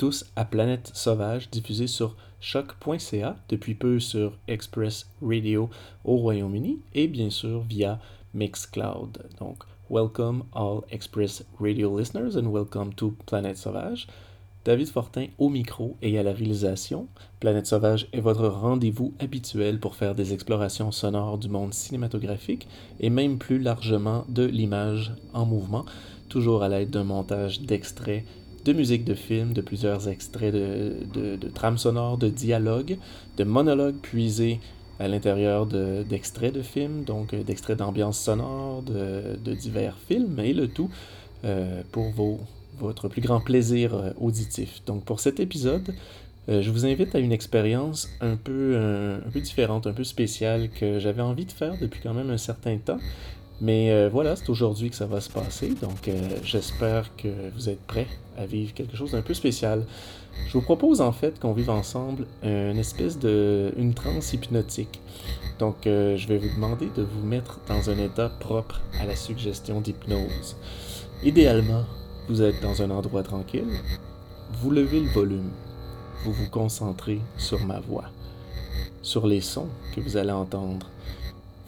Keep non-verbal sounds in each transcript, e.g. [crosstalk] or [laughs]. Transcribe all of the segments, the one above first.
Tous à Planète Sauvage, diffusée sur choc.ca, depuis peu sur Express Radio au Royaume-Uni et bien sûr via Mixcloud. Donc, welcome all Express Radio listeners and welcome to Planète Sauvage. David Fortin au micro et à la réalisation. Planète Sauvage est votre rendez-vous habituel pour faire des explorations sonores du monde cinématographique et même plus largement de l'image en mouvement, toujours à l'aide d'un montage d'extraits de musique de film, de plusieurs extraits de, de, trames sonores, de dialogues, de monologues puisés à l'intérieur d'extraits de, films, donc euh, d'extraits d'ambiance sonore, de, divers films, et le tout euh, pour vos, votre plus grand plaisir euh, auditif. Donc pour cet épisode, je vous invite à une expérience un peu, un peu différente, un peu spéciale que j'avais envie de faire depuis quand même un certain temps. Mais euh, voilà, c'est aujourd'hui que ça va se passer, donc euh, j'espère que vous êtes prêts à vivre quelque chose d'un peu spécial. Je vous propose en fait qu'on vive ensemble une espèce de une transe hypnotique. Donc euh, je vais vous demander de vous mettre dans un état propre à la suggestion d'hypnose. Idéalement, vous êtes dans un endroit tranquille, vous levez le volume, vous vous concentrez sur ma voix, sur les sons que vous allez entendre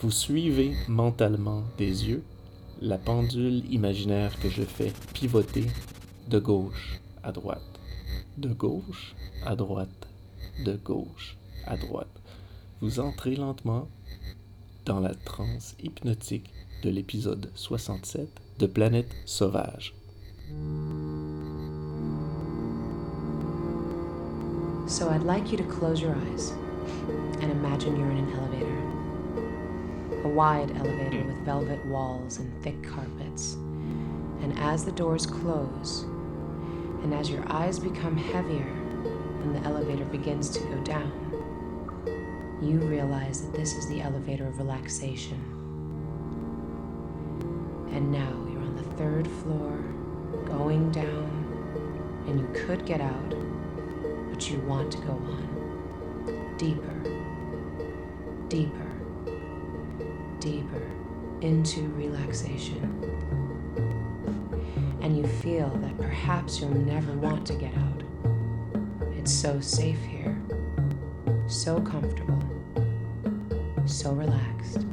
vous suivez mentalement des yeux la pendule imaginaire que je fais pivoter de gauche à droite, de gauche à droite, de gauche à droite. Vous entrez lentement dans la transe hypnotique de l'épisode 67 de Planète Sauvage. So I'd like you to close your eyes and imagine you're in an elevator. A wide elevator with velvet walls and thick carpets. And as the doors close, and as your eyes become heavier and the elevator begins to go down, you realize that this is the elevator of relaxation. And now you're on the third floor, going down, and you could get out, but you want to go on. Deeper, deeper deeper into relaxation. And you feel that perhaps you'll never want to get out. It's so safe here, so comfortable, so relaxed.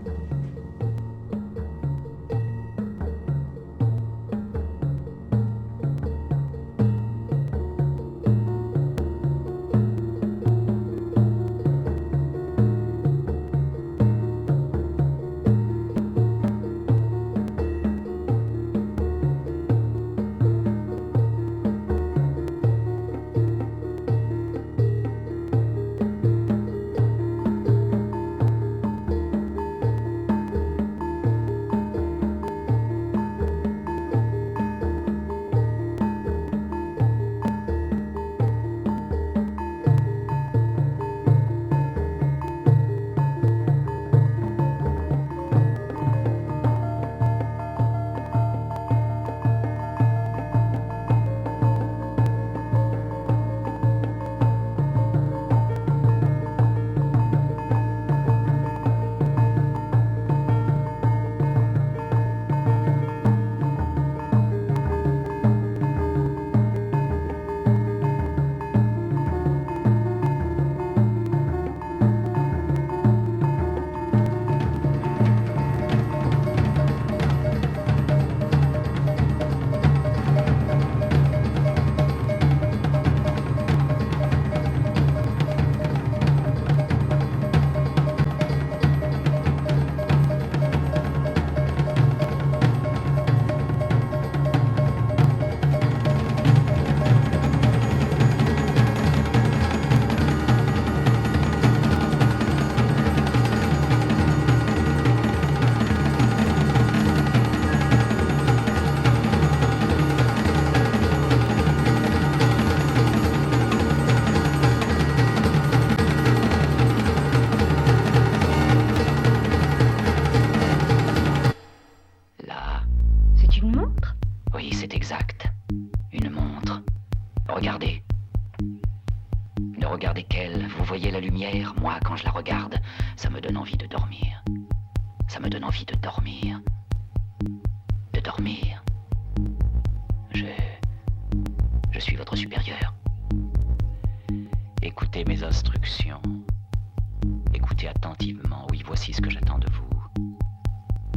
Voici ce que j'attends de vous.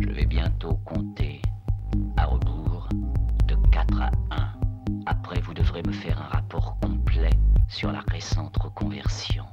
Je vais bientôt compter à rebours de 4 à 1. Après, vous devrez me faire un rapport complet sur la récente reconversion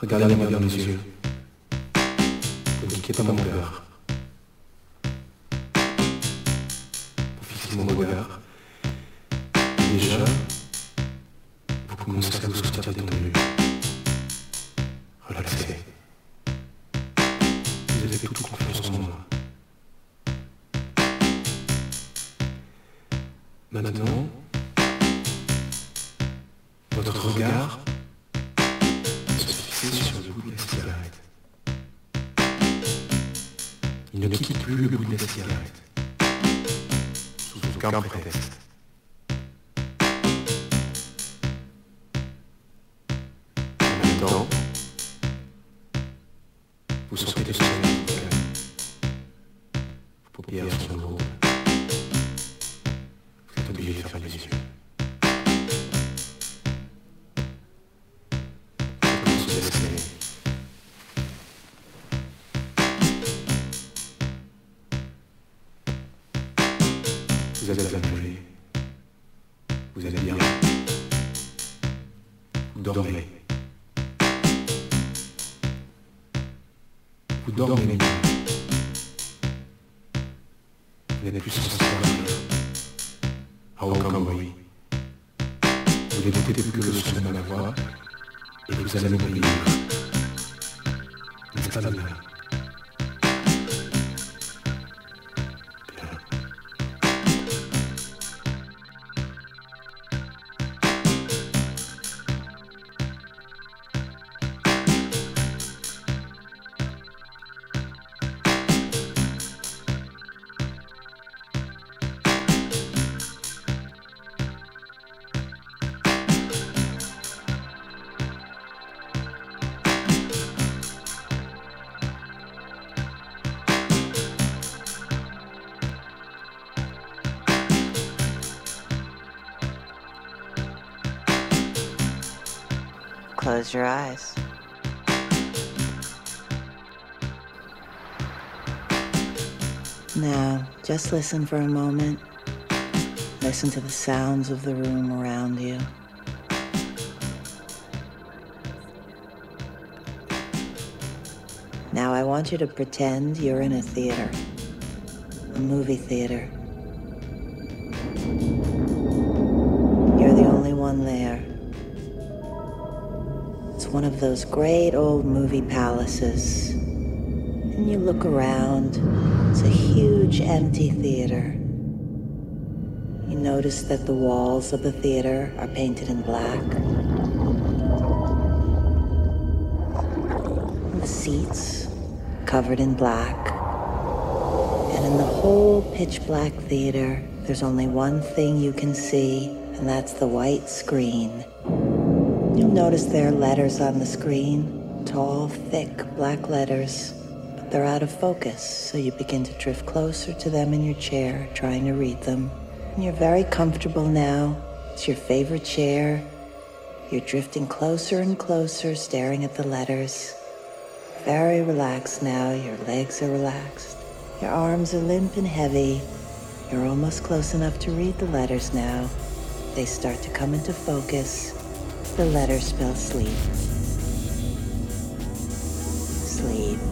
Regardez-moi dans les yeux. Ne quittez pas mon cœur. Fixez mon regard. Déjà, vous commencez à vous sortir des tendus. Relaxez. Vous avez toute confiance n'écoutez plus que le son de ma voix. Et vous allez m'oublier. N'est-ce pas bien Bien. Close your eyes. Now, just listen for a moment. Listen to the sounds of the room around you. Now, I want you to pretend you're in a theater, a movie theater. One of those great old movie palaces. And you look around, it's a huge empty theater. You notice that the walls of the theater are painted in black. The seats covered in black. And in the whole pitch black theater, there's only one thing you can see, and that's the white screen. You'll notice there are letters on the screen, tall, thick black letters, but they're out of focus, so you begin to drift closer to them in your chair, trying to read them. And you're very comfortable now. It's your favorite chair. You're drifting closer and closer, staring at the letters. Very relaxed now. Your legs are relaxed. Your arms are limp and heavy. You're almost close enough to read the letters now. They start to come into focus. The letters spell sleep. Sleep.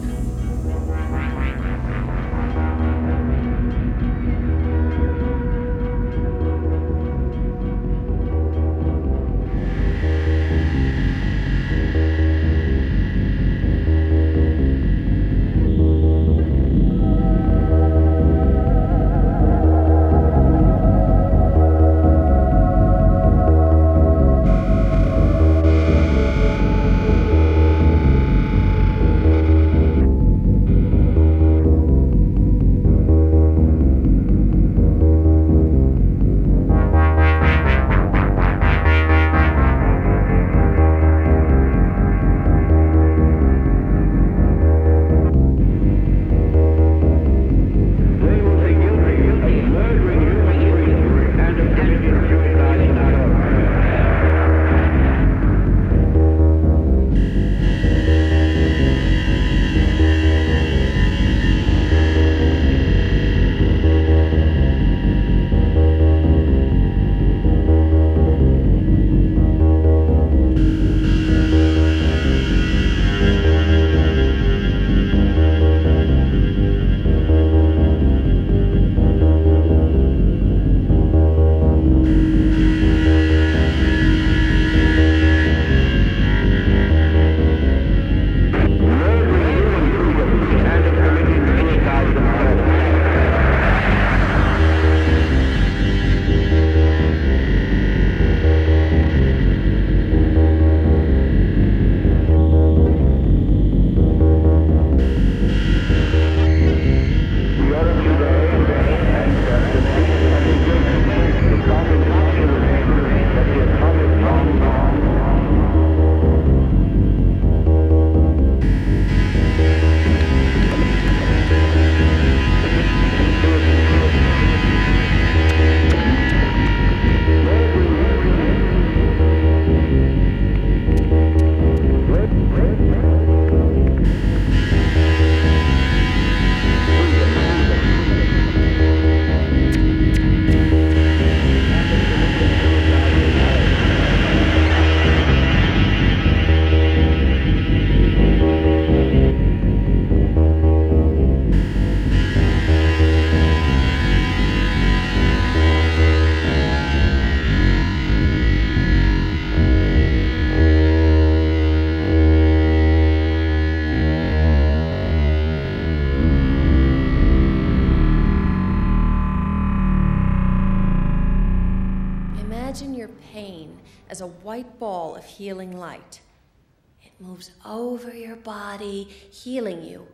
Moves over your body, healing you.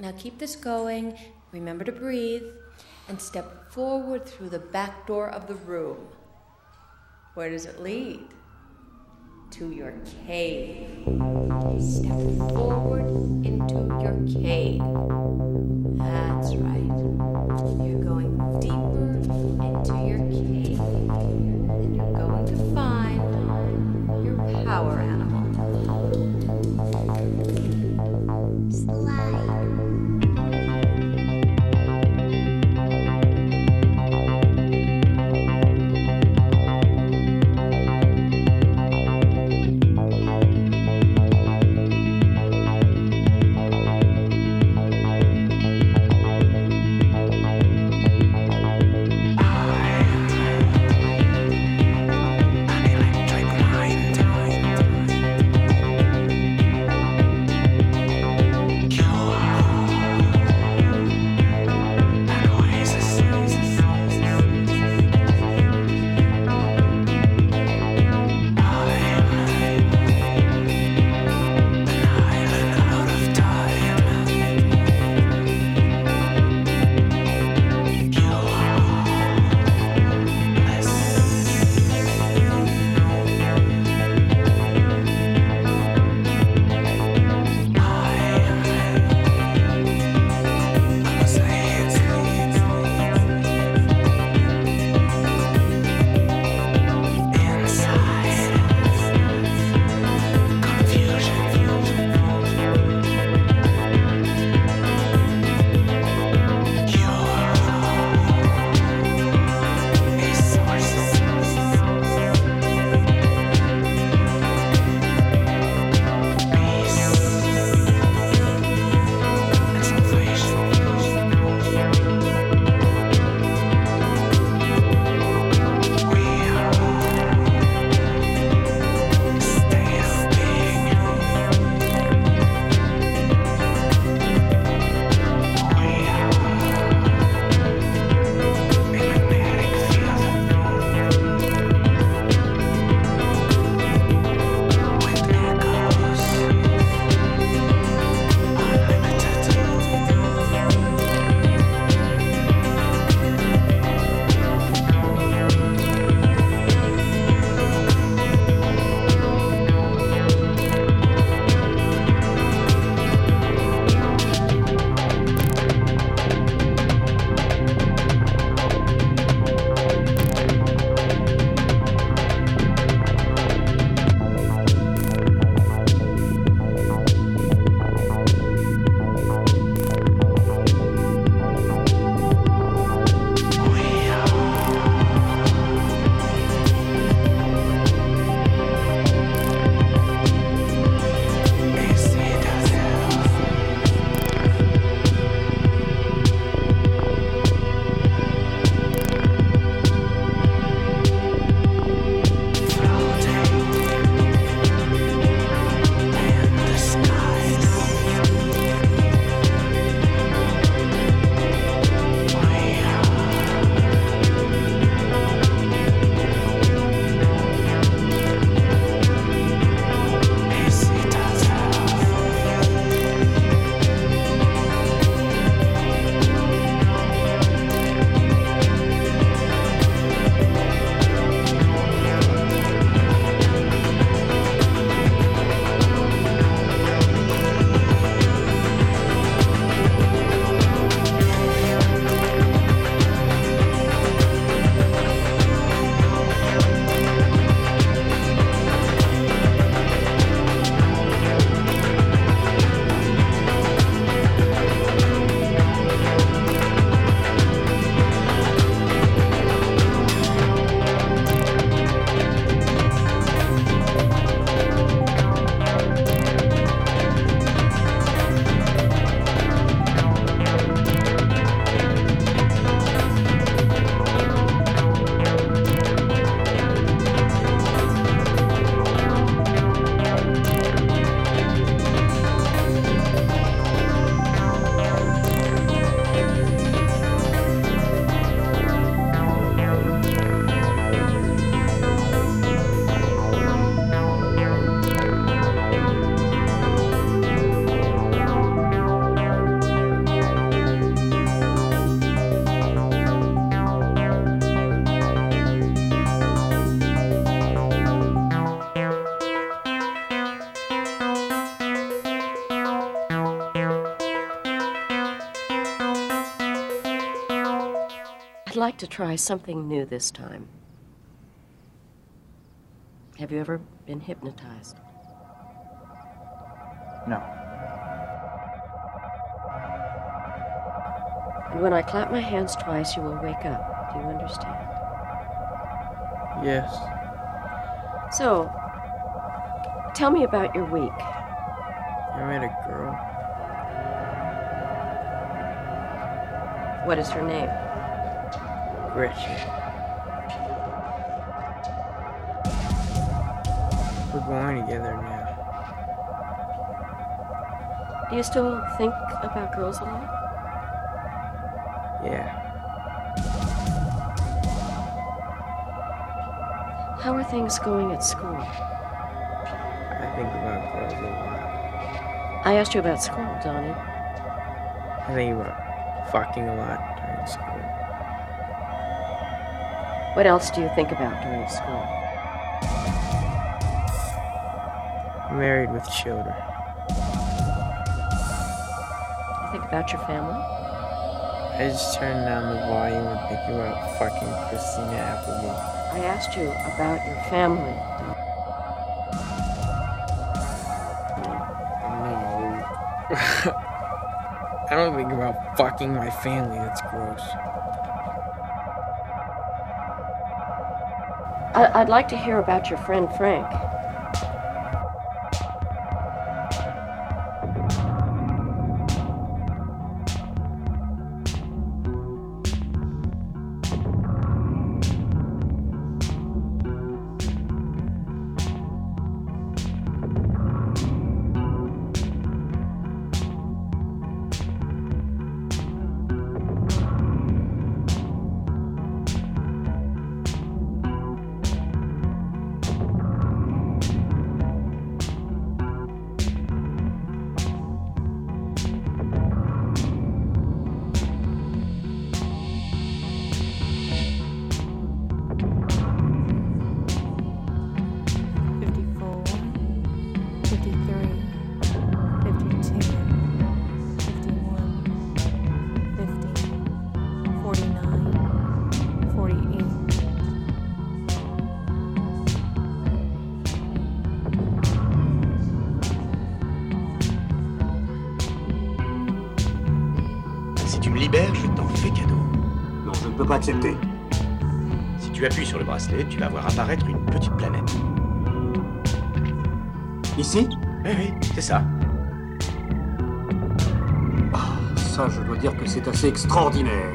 Now keep this going. Remember to breathe and step forward through the back door of the room. Where does it lead? To your cave. Step forward into your cave. That's right. You're going deeper into your cave. And you're going to find your power I'd like to try something new this time. Have you ever been hypnotized? No. And when I clap my hands twice, you will wake up. Do you understand? Yes. So, tell me about your week. I met a girl. What is her name? Gretchen. We're going together now. Do you still think about girls a lot? Yeah. How are things going at school? I think about girls a lot. I asked you about school, Donnie. I think about fucking a lot during school. What else do you think about during school? Married with children. You think about your family? I just turned down the volume and thinking about fucking Christina Applegate. I asked you about your family. I don't think about fucking my family. That's gross. I'd like to hear about your friend Frank. Je dois dire que c'est assez extraordinaire.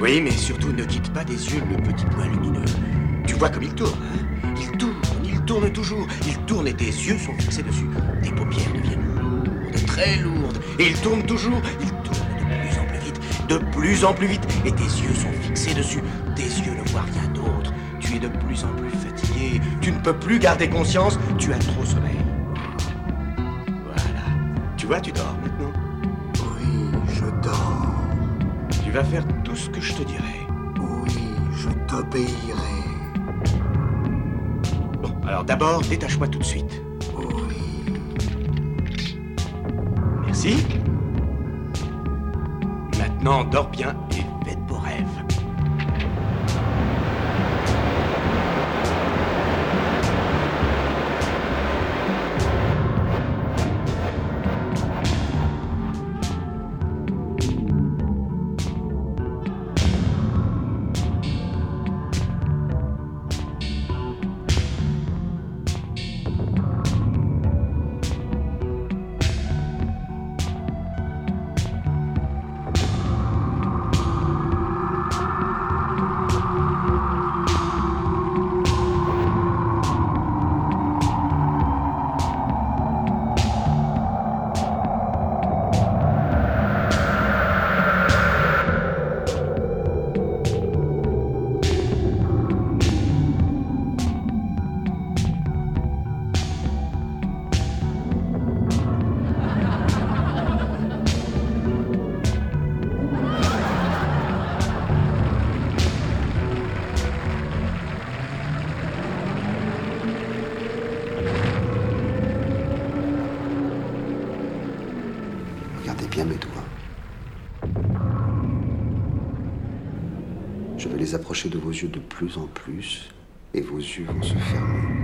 Oui, mais surtout ne quitte pas des yeux le petit point lumineux. Tu vois comme il tourne, hein Il tourne, il tourne toujours. Il tourne et tes yeux sont fixés dessus. Tes paupières deviennent lourdes, très lourdes. Et il tourne toujours, il tourne de plus en plus vite, de plus en plus vite. Et tes yeux sont fixés dessus. Tes yeux ne voient rien d'autre. Tu es de plus en plus fatigué. Tu ne peux plus garder conscience. Tu as trop sommeil. Voilà. Tu vois, tu dors vas faire tout ce que je te dirai. Oui, je t'obéirai. Bon, alors d'abord, détache-moi tout de suite. Oui. Merci. Maintenant, dors bien et approchez de vos yeux de plus en plus et vos yeux vont se fermer.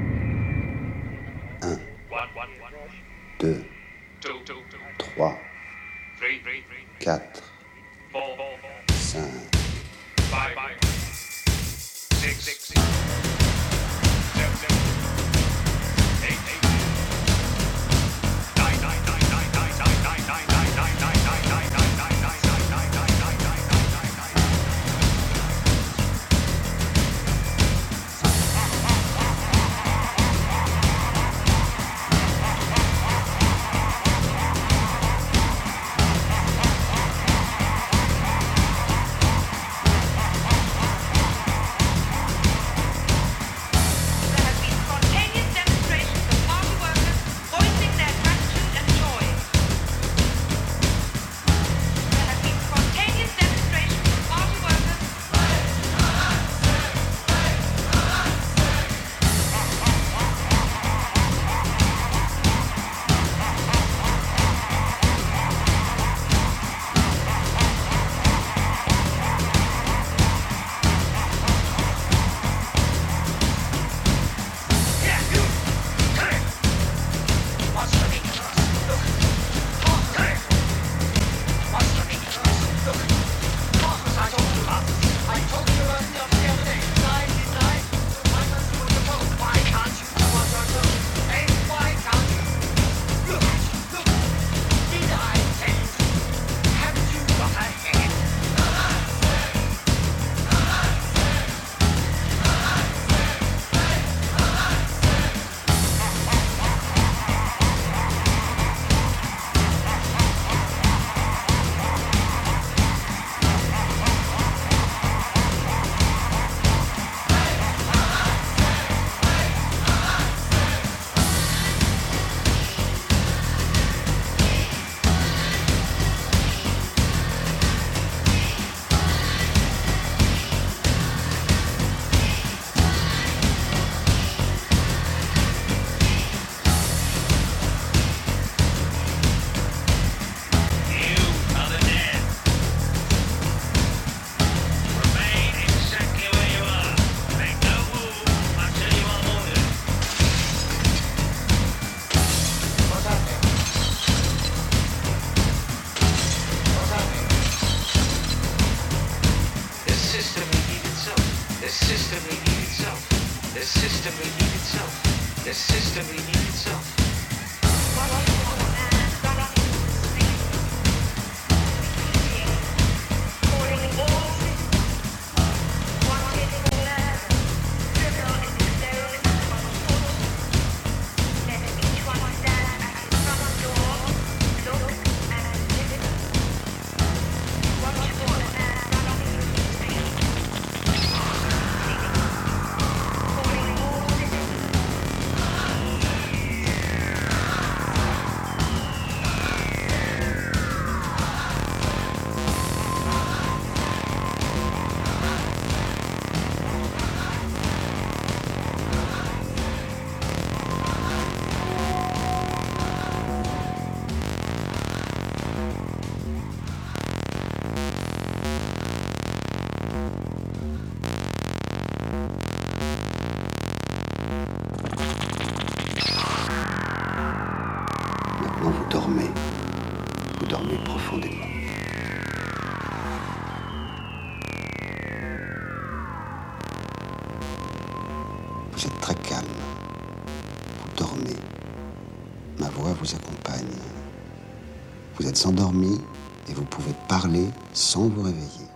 Vous êtes endormi et vous pouvez parler sans vous réveiller.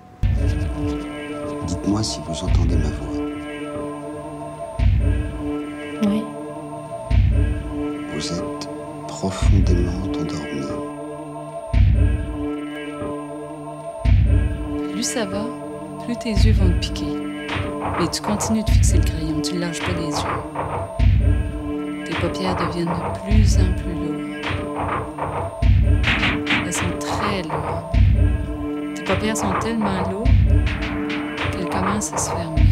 Dites-moi si vous entendez ma voix. Oui. Vous êtes profondément endormi. Plus ça va, plus tes yeux vont te piquer. Mais tu continues de fixer le crayon, tu ne lâches pas les yeux. Tes paupières deviennent de plus en plus paupières sont tellement lourdes qu'elles commencent à se fermer.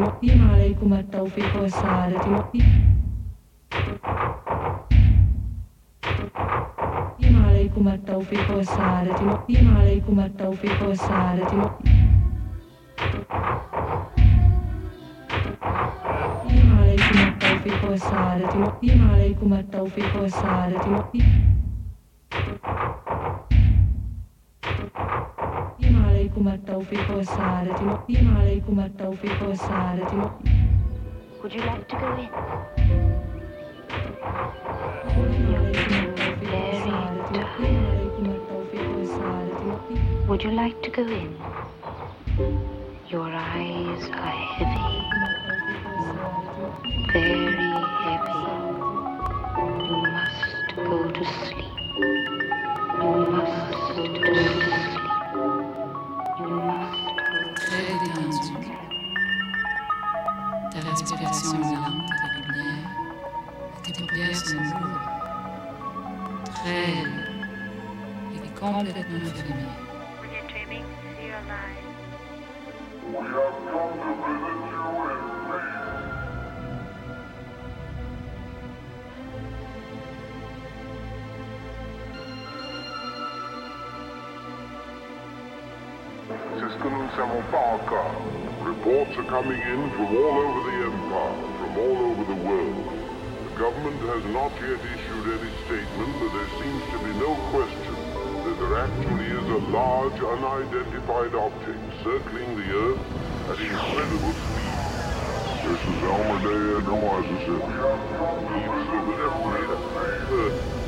والسعادة فيما عليكم التوفيق والسعادة فيما عليكم التوفيق والسعادة فيما عليكم التوفيق والسعادة فيما عليكم التوفيق والسعادة فيما عليكم التوفيق والسعادة عليكم التوفيق والسعادة فيما عليكم التوفيق والسعادة Would you like to go in? Would you like to go in? Your eyes are heavy, very heavy. You must go to sleep. Lourdes. Et complètement fermées. When you're dreaming, you're alive. C'est ce que nous ne savons pas encore. Reports are coming in from all over the empire, from all over the world. The government has not yet issued any statement, but there seems to be no question that there actually is a large unidentified object circling the Earth at incredible speed. This is Elmer Day and Mississippi. Each of the.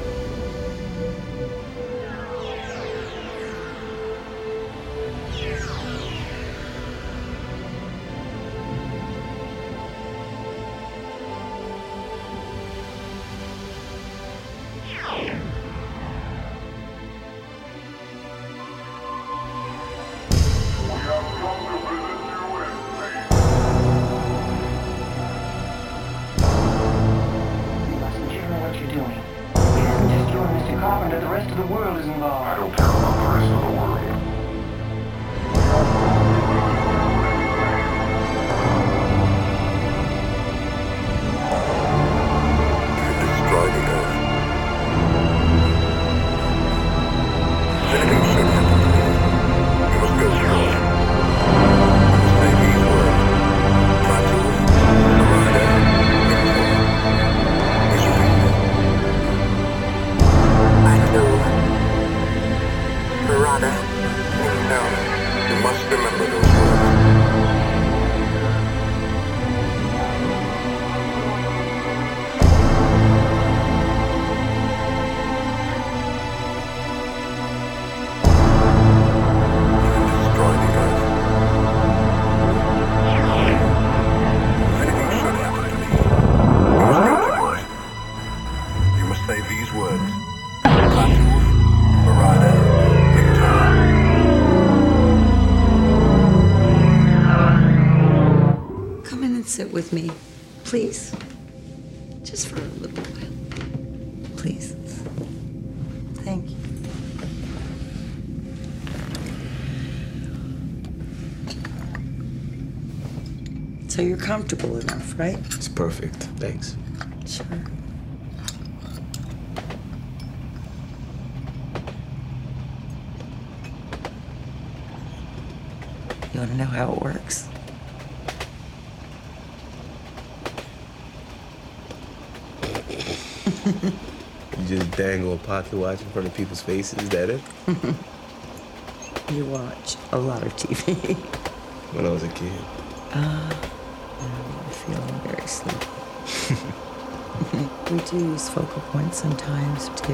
Me, please. Just for a little while. Please. Thank you. So you're comfortable enough, right? It's perfect. Thanks. Sure. You want to know how it works? You just dangle a pocket watch in front of people's faces. Is that it? [laughs] You watch a lot of TV. [laughs] When I was a kid. Ah, I'm feeling very sleepy. [laughs] we do use focal points sometimes to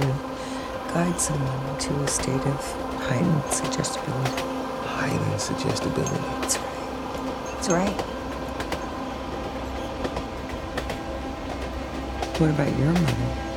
guide someone to a state of heightened suggestibility. Heightened suggestibility. That's right. That's right. What about your mother?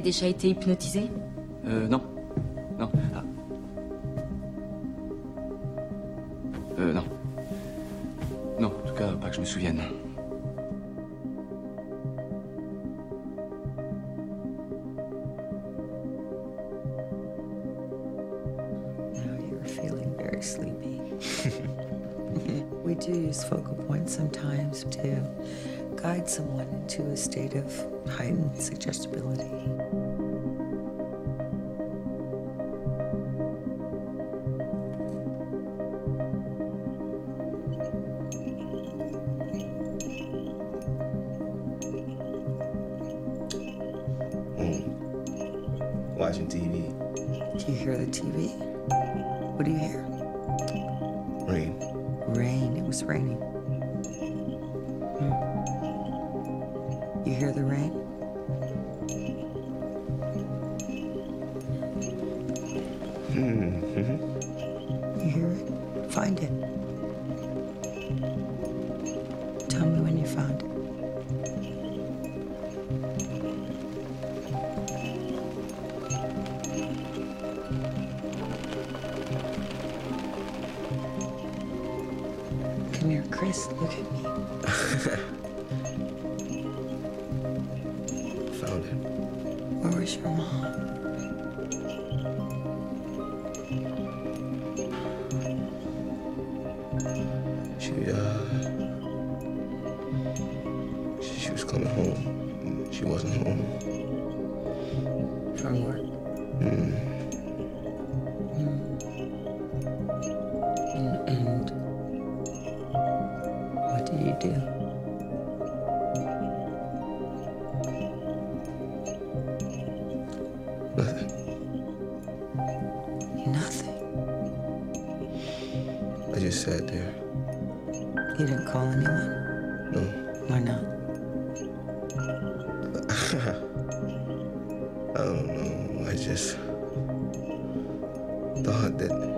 déjà été hypnotisé. watching TV. Do you hear the TV? What do you hear? Rain. Rain. It was raining. Hmm. You hear the rain? do. Nothing. Nothing? I just sat there. You didn't call anyone? No. Why not? [laughs] I don't know. I just thought that.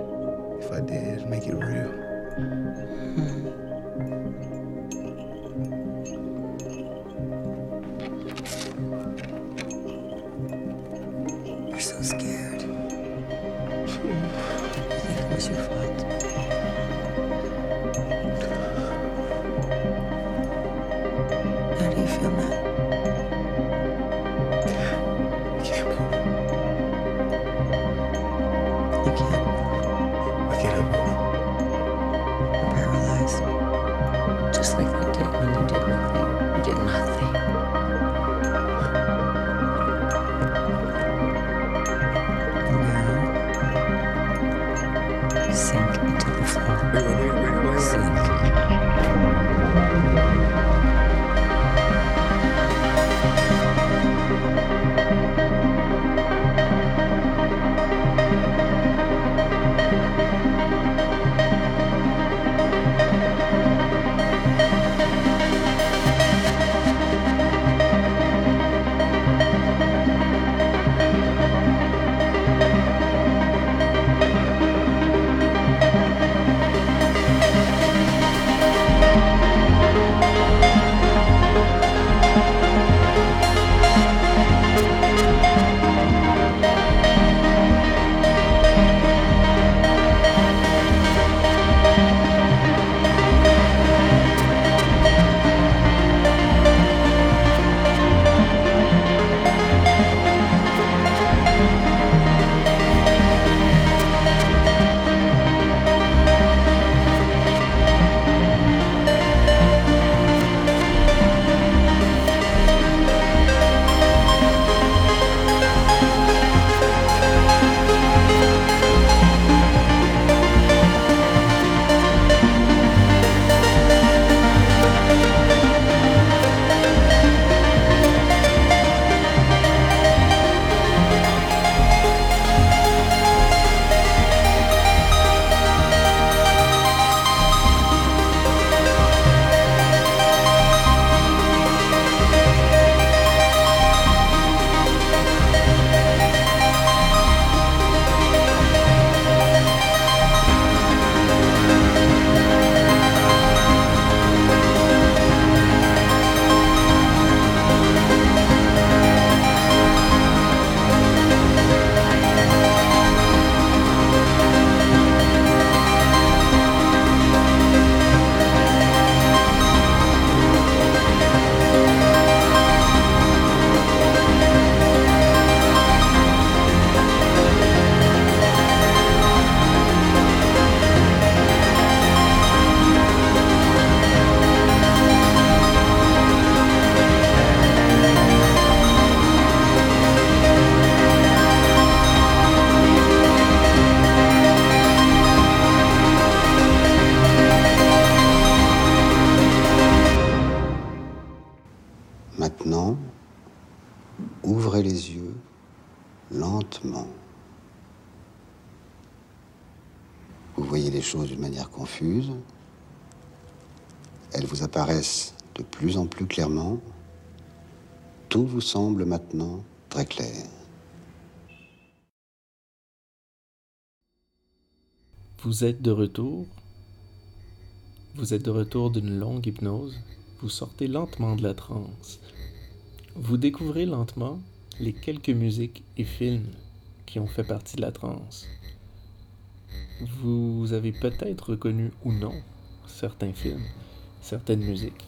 Vous êtes de retour. Vous êtes de retour d'une longue hypnose. Vous sortez lentement de la transe. Vous découvrez lentement les quelques musiques et films qui ont fait partie de la transe. Vous avez peut-être reconnu ou non certains films, certaines musiques.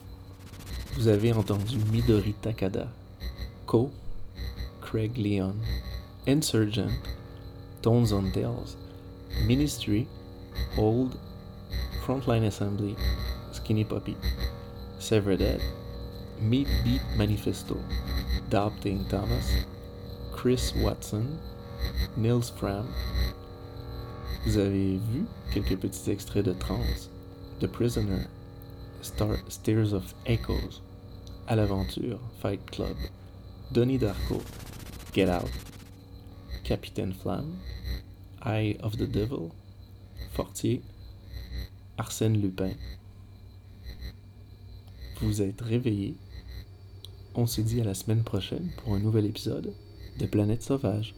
Vous avez entendu Midori Takada, Ko, Craig Leon, Insurgent, Tones on Tales, Ministry, Old, Frontline Assembly, Skinny Puppy, Severed Meat Beat Manifesto, Doubting Thomas, Chris Watson, Nils Frahm. Vous avez vu quelques petits extraits de trance, The Prisoner, Star Stairs of Echoes, À l'aventure, Fight Club, Donnie Darko, Get Out, Capitaine Flam, Eye of the Devil, Fortier, Arsène Lupin. Vous êtes réveillé. On se dit à la semaine prochaine pour un nouvel épisode de Planète Sauvage.